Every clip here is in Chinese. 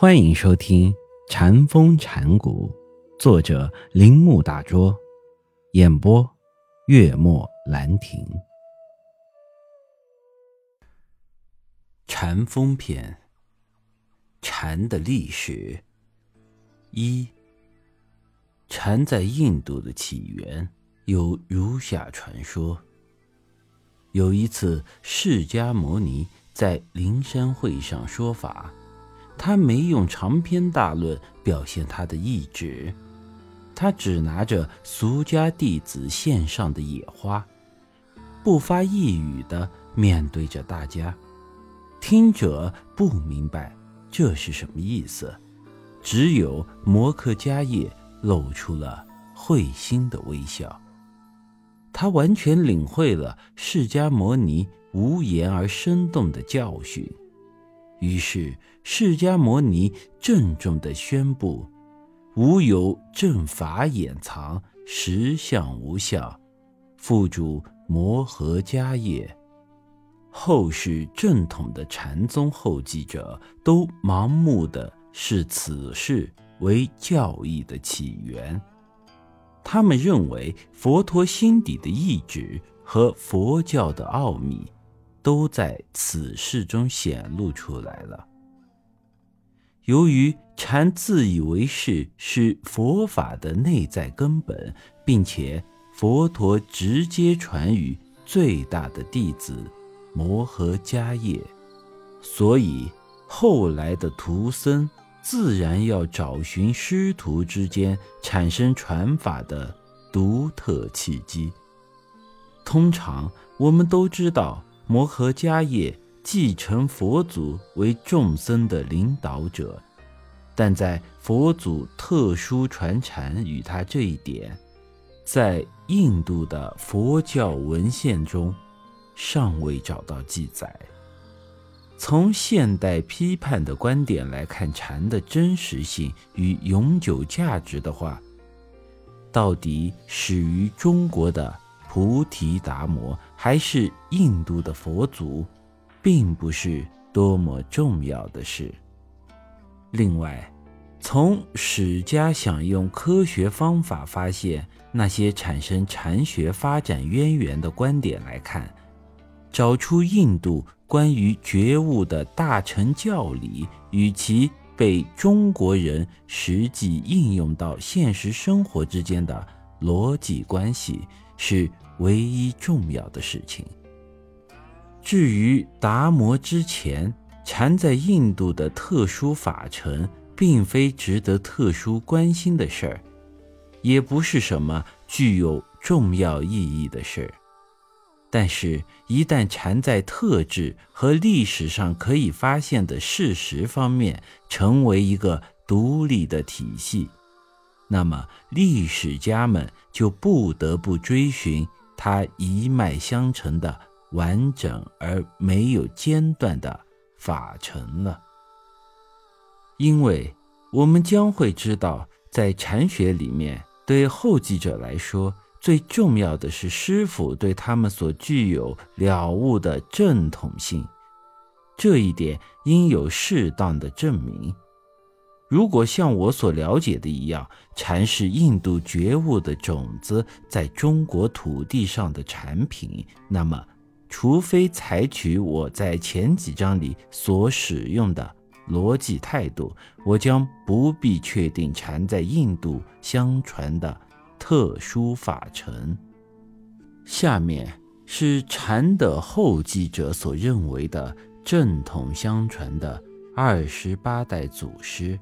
欢迎收听《禅风禅谷，作者铃木大拙，演播月末兰亭。禅风篇，禅的历史。一，禅在印度的起源有如下传说：有一次，释迦牟尼在灵山会上说法。他没用长篇大论表现他的意志，他只拿着俗家弟子献上的野花，不发一语的面对着大家。听者不明白这是什么意思，只有摩诃迦叶露出了会心的微笑。他完全领会了释迦牟尼无言而生动的教训。于是，释迦牟尼郑重地宣布：“无有正法掩藏，实相无相，复主摩诃迦叶。”后世正统的禅宗后继者都盲目的视此事为教义的起源，他们认为佛陀心底的意志和佛教的奥秘。都在此事中显露出来了。由于禅自以为是是佛法的内在根本，并且佛陀直接传于最大的弟子摩诃迦叶，所以后来的徒僧自然要找寻师徒之间产生传法的独特契机。通常我们都知道。摩诃迦叶继承佛祖为众僧的领导者，但在佛祖特殊传禅与他这一点，在印度的佛教文献中尚未找到记载。从现代批判的观点来看，禅的真实性与永久价值的话，到底始于中国的？菩提达摩还是印度的佛祖，并不是多么重要的事。另外，从史家想用科学方法发现那些产生禅学发展渊源的观点来看，找出印度关于觉悟的大乘教理与其被中国人实际应用到现实生活之间的逻辑关系。是唯一重要的事情。至于达摩之前禅在印度的特殊法尘，并非值得特殊关心的事儿，也不是什么具有重要意义的事儿。但是，一旦禅在特质和历史上可以发现的事实方面成为一个独立的体系，那么，历史家们就不得不追寻它一脉相承的完整而没有间断的法程了。因为我们将会知道，在禅学里面，对后继者来说，最重要的是师傅对他们所具有了悟的正统性，这一点应有适当的证明。如果像我所了解的一样，禅是印度觉悟的种子在中国土地上的产品，那么，除非采取我在前几章里所使用的逻辑态度，我将不必确定禅在印度相传的特殊法程。下面是禅的后继者所认为的正统相传的二十八代祖师。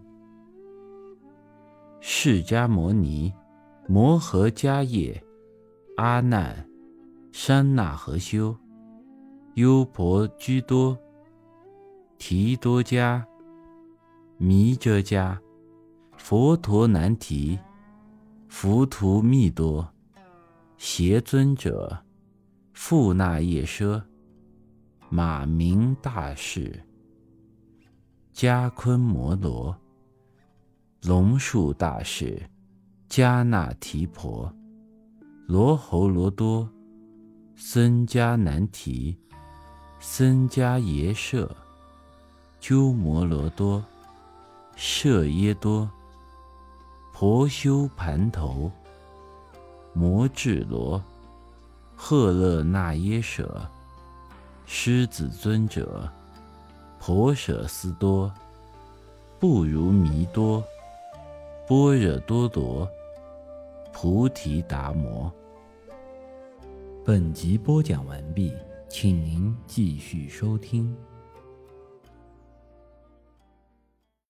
释迦牟尼、摩诃迦叶、阿难、山那和修、优婆居多、提多迦、弥遮迦、佛陀难提、浮屠密多、邪尊者、富那夜奢、马明大士、迦昆摩罗。龙树大士、迦那提婆、罗侯罗多、僧迦难提、僧迦耶舍、鸠摩罗多、舍耶多、婆修盘头、摩智罗、赫勒那耶舍、狮子尊者、婆舍斯多、不如弥多、般若多罗、菩提达摩。本集播讲完毕，请您继续收听。